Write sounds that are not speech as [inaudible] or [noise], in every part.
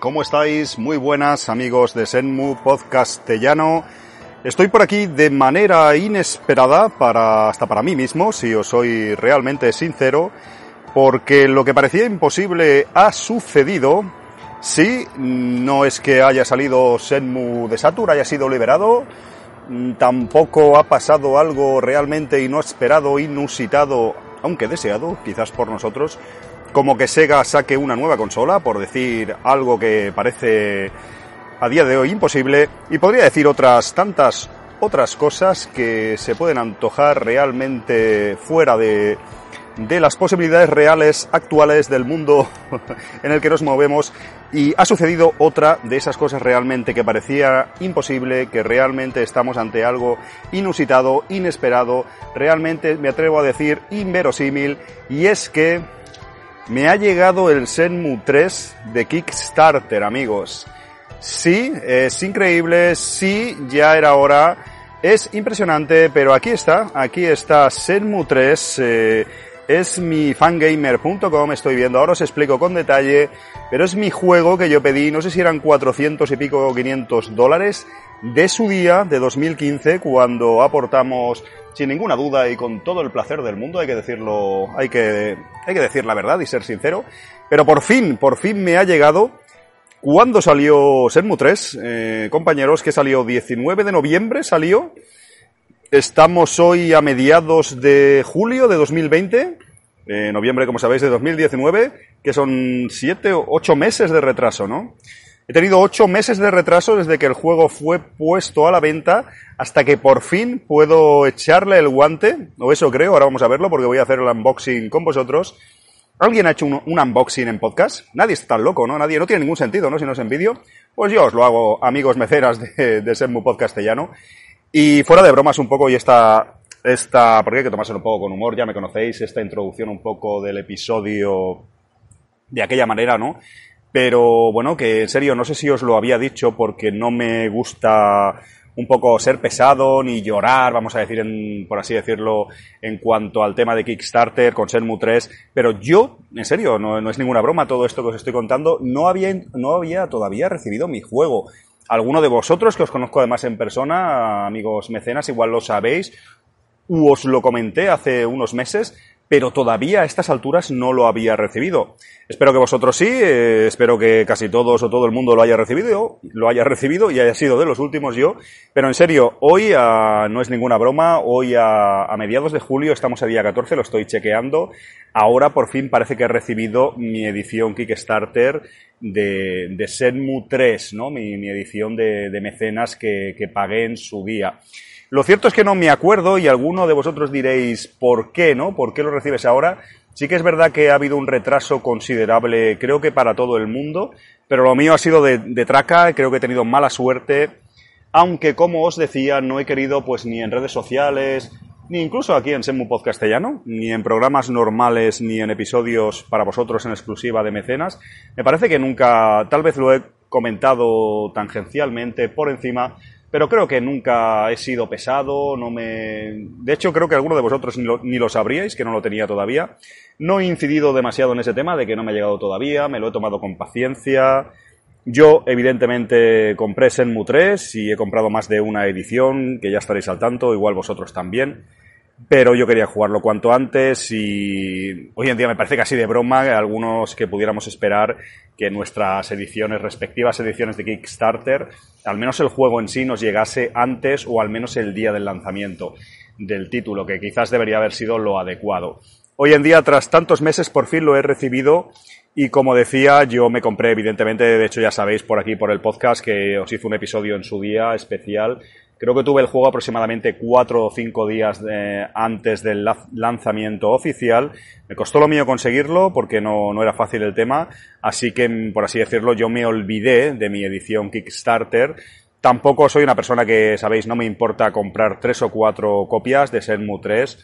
¿cómo estáis? Muy buenas amigos de Senmu Podcastellano. Estoy por aquí de manera inesperada para hasta para mí mismo, si os soy realmente sincero, porque lo que parecía imposible ha sucedido. Sí, no es que haya salido Senmu de Satur, haya sido liberado, tampoco ha pasado algo realmente inesperado, inusitado, aunque deseado, quizás por nosotros, como que Sega saque una nueva consola, por decir algo que parece a día de hoy imposible, y podría decir otras tantas otras cosas que se pueden antojar realmente fuera de, de las posibilidades reales actuales del mundo [laughs] en el que nos movemos y ha sucedido otra de esas cosas realmente que parecía imposible, que realmente estamos ante algo inusitado, inesperado, realmente me atrevo a decir inverosímil y es que me ha llegado el Senmu 3 de Kickstarter, amigos. Sí, es increíble, sí, ya era hora, es impresionante, pero aquí está, aquí está Senmu 3, eh, es mi fangamer.com, estoy viendo, ahora os explico con detalle, pero es mi juego que yo pedí, no sé si eran 400 y pico o 500 dólares, de su día, de 2015, cuando aportamos sin ninguna duda y con todo el placer del mundo, hay que decirlo, hay que, hay que decir la verdad y ser sincero. Pero por fin, por fin me ha llegado cuando salió Senmu 3, eh, compañeros, que salió 19 de noviembre, salió. Estamos hoy a mediados de julio de 2020, eh, noviembre, como sabéis, de 2019, que son 7 o 8 meses de retraso, ¿no? He tenido ocho meses de retraso desde que el juego fue puesto a la venta hasta que por fin puedo echarle el guante, o eso creo, ahora vamos a verlo porque voy a hacer el unboxing con vosotros. ¿Alguien ha hecho un, unboxing en podcast? Nadie está tan loco, ¿no? Nadie, no tiene ningún sentido, ¿no? Si no es en vídeo. Pues yo os lo hago, amigos meceras de, de Senmu Podcastellano. Y fuera de bromas un poco y esta, esta, porque hay que tomárselo un poco con humor, ya me conocéis, esta introducción un poco del episodio de aquella manera, ¿no? Pero bueno, que en serio, no sé si os lo había dicho porque no me gusta un poco ser pesado ni llorar, vamos a decir, en, por así decirlo, en cuanto al tema de Kickstarter con Senmu 3, pero yo, en serio, no, no, es ninguna broma todo esto que os estoy contando, no había, no había todavía recibido mi juego. Alguno de vosotros, que os conozco además en persona, amigos mecenas, igual lo sabéis, u os lo comenté hace unos meses, pero todavía a estas alturas no lo había recibido. Espero que vosotros sí, eh, espero que casi todos o todo el mundo lo haya recibido, lo haya recibido y haya sido de los últimos yo. Pero en serio, hoy a, no es ninguna broma, hoy a, a, mediados de julio, estamos a día 14, lo estoy chequeando. Ahora por fin parece que he recibido mi edición Kickstarter de, de Senmu 3, ¿no? Mi, edición de, de mecenas que, que pagué en su día. Lo cierto es que no me acuerdo y alguno de vosotros diréis por qué, ¿no? ¿Por qué lo recibes ahora? Sí que es verdad que ha habido un retraso considerable, creo que para todo el mundo, pero lo mío ha sido de, traca, creo que he tenido mala suerte, aunque como os decía, no he querido pues ni en redes sociales, ni incluso aquí en Semu Podcastellano, ni en programas normales, ni en episodios para vosotros en exclusiva de mecenas. Me parece que nunca, tal vez lo he comentado tangencialmente por encima, pero creo que nunca he sido pesado, no me... De hecho, creo que alguno de vosotros ni lo, ni lo, sabríais, que no lo tenía todavía. No he incidido demasiado en ese tema de que no me ha llegado todavía, me lo he tomado con paciencia. Yo, evidentemente, compré Senmu 3 y he comprado más de una edición, que ya estaréis al tanto, igual vosotros también pero yo quería jugarlo cuanto antes y hoy en día me parece casi de broma algunos que pudiéramos esperar que nuestras ediciones, respectivas ediciones de Kickstarter, al menos el juego en sí nos llegase antes o al menos el día del lanzamiento del título, que quizás debería haber sido lo adecuado. Hoy en día, tras tantos meses, por fin lo he recibido y como decía, yo me compré, evidentemente, de hecho ya sabéis por aquí, por el podcast, que os hice un episodio en su día especial Creo que tuve el juego aproximadamente cuatro o cinco días de, antes del lanzamiento oficial. Me costó lo mío conseguirlo porque no, no, era fácil el tema. Así que, por así decirlo, yo me olvidé de mi edición Kickstarter. Tampoco soy una persona que, sabéis, no me importa comprar tres o cuatro copias de Senmu 3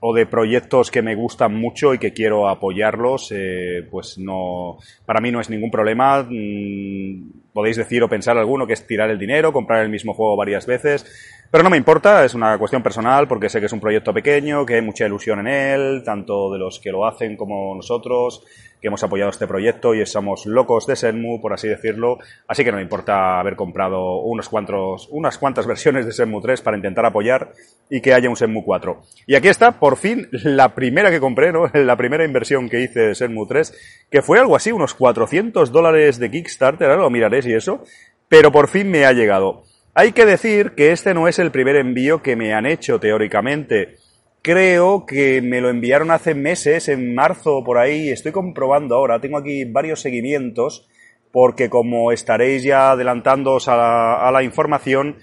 o de proyectos que me gustan mucho y que quiero apoyarlos, eh, pues no, para mí no es ningún problema. Mm, podéis decir o pensar alguno que es tirar el dinero, comprar el mismo juego varias veces, Pero no me importa, es una cuestión personal porque sé que es un proyecto pequeño, que hay mucha ilusión en él, tanto de los que lo hacen como nosotros, que hemos apoyado este proyecto y somos locos de Senmu, por así decirlo. Así que no me importa haber comprado unos cuantos, unas cuantas [laughs] versiones de Senmu 3 para intentar apoyar y que haya un Senmu 4. Y aquí está, por fin, la primera que compré, ¿no? [laughs] La primera inversión que hice de Senmu 3, que fue algo así, unos 400 dólares de Kickstarter, ahora lo miraré si eso, pero por fin me ha llegado. Hay que decir que este no es el primer envío que me han hecho teóricamente. Creo que me lo enviaron hace meses, en marzo por ahí, estoy comprobando ahora, tengo aquí varios seguimientos, porque como estaréis ya adelantándoos a la, a la información,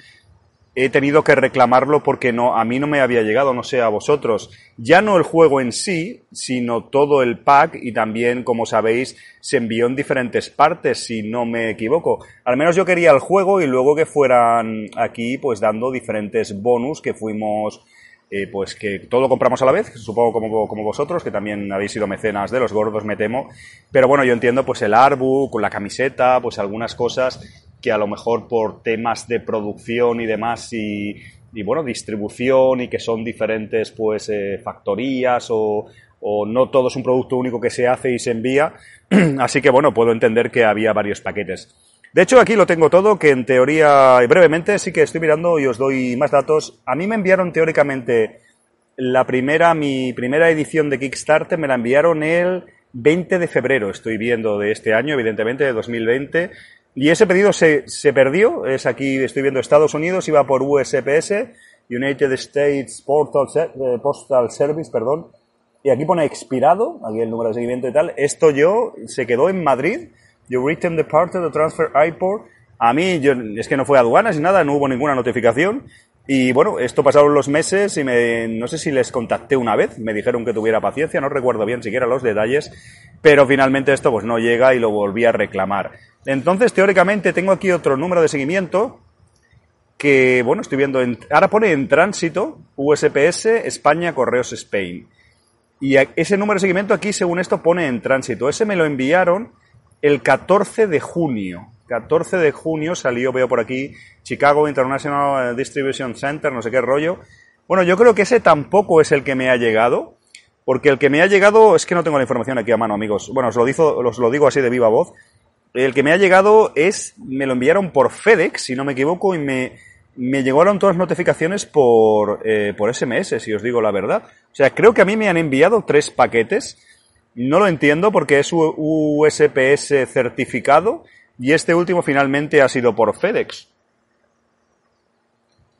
he tenido que reclamarlo porque no, a mí no me había llegado, no sé a vosotros. Ya no el juego en sí, sino todo el pack y también, como sabéis, se envió en diferentes partes, si no me equivoco. Al menos yo quería el juego y luego que fueran aquí, pues dando diferentes bonus que fuimos, eh, pues que todo compramos a la vez, supongo como, como vosotros, que también habéis sido mecenas de los gordos, me temo. Pero bueno, yo entiendo pues el artbook, la camiseta, pues algunas cosas que a lo mejor por temas de producción y demás y, bueno, distribución y que son diferentes pues eh, factorías o, o no todo es un producto único que se hace y se envía. [clears throat] Así que bueno, puedo entender que había varios paquetes. De hecho, aquí lo tengo todo, que en teoría, brevemente, sí que estoy mirando y os doy más datos. A mí me enviaron teóricamente la primera, mi primera edición de Kickstarter, me la enviaron el 20 de febrero, estoy viendo de este año, evidentemente, de 2020. Y ese pedido se, se perdió, es aquí, estoy viendo Estados Unidos, iba por USPS, United States Postal, eh, Postal Service, perdón, y aquí pone expirado, aquí el número de seguimiento y tal. Esto yo, se quedó en Madrid, you return the part of the transfer airport. A mí, yo, es que no fue aduanas ni nada, no hubo ninguna notificación. Y bueno, esto pasaron los meses y me, no sé si les contacté una vez, me dijeron que tuviera paciencia, no recuerdo bien siquiera los detalles, pero finalmente esto pues no llega y lo volví a reclamar. Entonces, teóricamente, tengo aquí otro número de seguimiento que, bueno, estoy viendo, en, ahora pone en tránsito USPS España Correos Spain. Y ese número de seguimiento aquí, según esto, pone en tránsito. Ese me lo enviaron el 14 de junio. 14 de junio salió, veo por aquí, Chicago International Distribution Center, no sé qué rollo. Bueno, yo creo que ese tampoco es el que me ha llegado, porque el que me ha llegado, es que no tengo la información aquí a mano, amigos. Bueno, os lo, digo, os lo digo así de viva voz. El que me ha llegado es, me lo enviaron por FedEx, si no me equivoco, y me, me llegaron todas las notificaciones por, eh, por SMS, si os digo la verdad. O sea, creo que a mí me han enviado tres paquetes. No lo entiendo porque es USPS certificado y este último finalmente ha sido por FedEx.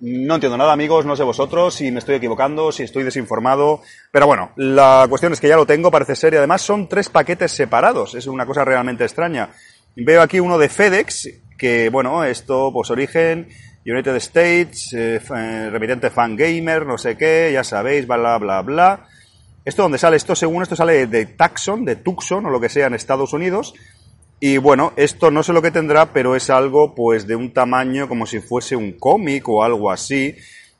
No entiendo nada, amigos, no sé vosotros si me estoy equivocando, si estoy desinformado, pero bueno, la cuestión es que ya lo tengo, parece ser, y además son tres paquetes separados, es una cosa realmente extraña. Veo aquí uno de FedEx, que bueno, esto, pues origen, United States, eh, eh remitente fan gamer, no sé qué, ya sabéis, bla, bla, bla. Esto donde sale, esto según esto sale de Taxon, de Tucson o lo que sea en Estados Unidos. Y bueno, esto no sé lo que tendrá, pero es algo pues de un tamaño como si fuese un cómic o algo así.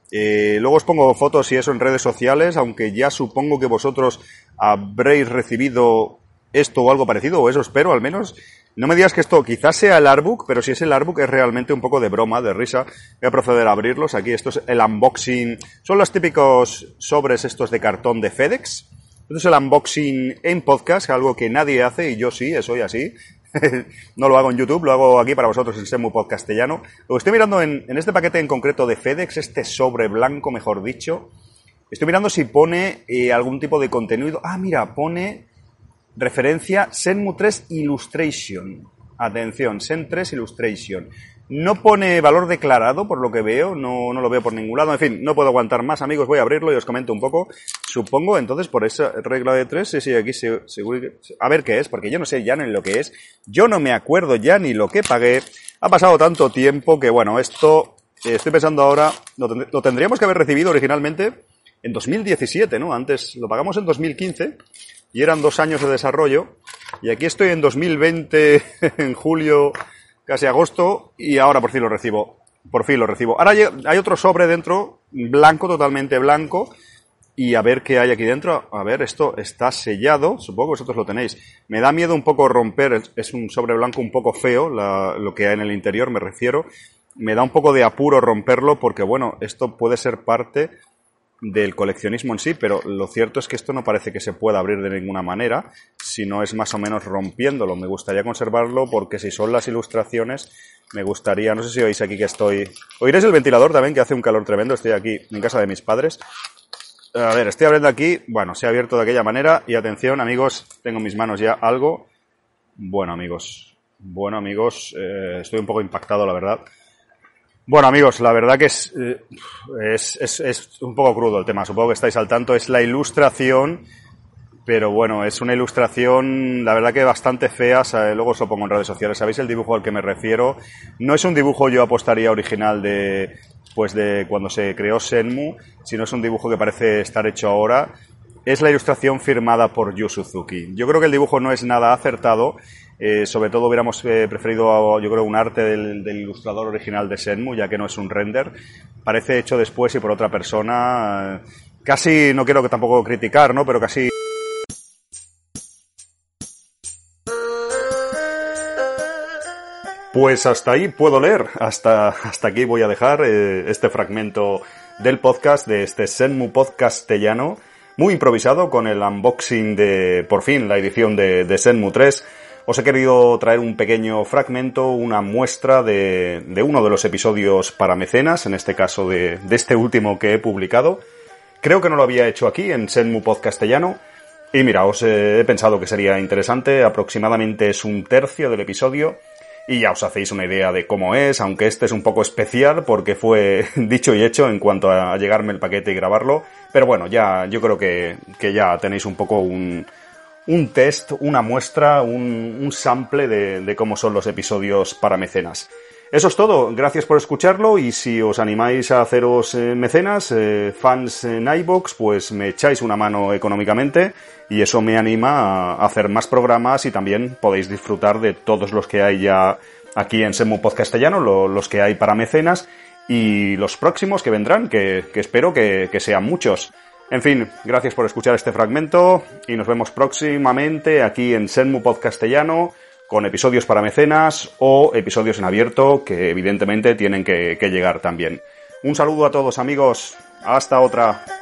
Eh, luego os pongo fotos y eso en redes sociales, aunque ya supongo que vosotros habréis recibido esto o algo parecido, o eso espero al menos. No me digas que esto quizás sea el artbook, pero si es el artbook es realmente un poco de broma, de risa. Voy a proceder a abrirlos. Aquí esto es el unboxing. Son los típicos sobres estos de cartón de FedEx. Esto es el unboxing en podcast, algo que nadie hace y yo sí, soy así. [laughs] no lo hago en YouTube, lo hago aquí para vosotros en Semu Podcastellano. Lo estoy mirando en, este paquete en concreto de FedEx, este sobre blanco, mejor dicho. Estoy mirando si pone eh, algún tipo de contenido. Ah, mira, pone Referencia Senmu 3 Illustration. Atención, Sen 3 Illustration. No pone valor declarado, por lo que veo, no, no, lo veo por ningún lado. En fin, no puedo aguantar más, amigos, voy a abrirlo y os comento un poco. Supongo, entonces, por esa regla de 3, sí, sí, aquí se, seguro A ver qué es, porque yo no sé ya ni lo que es. Yo no me acuerdo ya ni lo que pagué. Ha pasado tanto tiempo que, bueno, esto, eh, estoy pensando ahora, lo, lo tendríamos que haber recibido originalmente en 2017, ¿no? Antes lo pagamos en 2015 y eran dos años de desarrollo. Y aquí estoy en 2020, [laughs] en julio, casi agosto, y ahora por fin lo recibo. Por fin lo recibo. Ahora hay otro sobre dentro, blanco, totalmente blanco. Y a ver qué hay aquí dentro. A ver, esto está sellado. Supongo que vosotros lo tenéis. Me da miedo un poco romper. Es un sobre blanco un poco feo, lo que hay en el interior, me refiero. me da un poco de apuro romperlo porque, bueno, esto puede ser parte del coleccionismo en sí, pero lo cierto es que esto no parece que se pueda abrir de ninguna manera, si no es más o menos rompiéndolo. Me gustaría conservarlo porque si son las ilustraciones, me gustaría, no sé si oís aquí que estoy... Oiréis el ventilador también, que hace un calor tremendo, estoy aquí en casa de mis padres. A ver, estoy abriendo aquí, bueno, se ha abierto de aquella manera y atención amigos, tengo en mis manos ya algo. Bueno amigos, bueno amigos, eh, estoy un poco impactado la verdad. Bueno amigos, la verdad que eh, es, es, es, un poco crudo el tema, supongo que estáis al tanto, es la ilustración, pero bueno, es una ilustración, la verdad que bastante fea, luego os lo pongo en redes sociales, ¿sabéis el dibujo al que me refiero? No es un dibujo yo apostaría original de, pues de cuando se creó Senmu, sino es un dibujo que parece estar hecho ahora, es la ilustración firmada por Yu Suzuki. Yo creo que el dibujo no es nada acertado, eh, sobre todo hubiéramos eh, preferido, yo creo, un arte del, ilustrador original de Senmu, ya que no es un render. Parece hecho después y por otra persona. Casi, no quiero que tampoco criticar, ¿no? Pero casi... Pues hasta ahí puedo leer, hasta, hasta aquí voy a dejar eh, este fragmento del podcast, de este Senmu podcastellano, muy improvisado con el unboxing de, por fin, la edición de, de Senmu 3 os he querido traer un pequeño fragmento, una muestra de, uno de los episodios para mecenas, en este caso de, este último que he publicado. Creo que no lo había hecho aquí en Senmu Podcastellano. Y mira, os he pensado que sería interesante, aproximadamente es un tercio del episodio y ya os hacéis una idea de cómo es, aunque este es un poco especial porque fue [laughs] dicho y hecho en cuanto a llegarme el paquete y grabarlo, pero bueno, ya yo creo que, que ya tenéis un poco un, un test, una muestra, un, sample de, cómo son los episodios para mecenas. Eso es todo, gracias por escucharlo y si os animáis a haceros eh, mecenas, eh, fans en iBox, pues me echáis una mano económicamente y eso me anima a hacer más programas y también podéis disfrutar de todos los que hay ya aquí en Semu Podcastellano, los que hay para mecenas y los próximos que vendrán, que, espero que sean muchos. En fin, gracias por escuchar este fragmento y nos vemos próximamente aquí en Senmu Podcastellano con episodios para mecenas o episodios en abierto que evidentemente tienen que, que llegar también. Un saludo a todos amigos, hasta otra.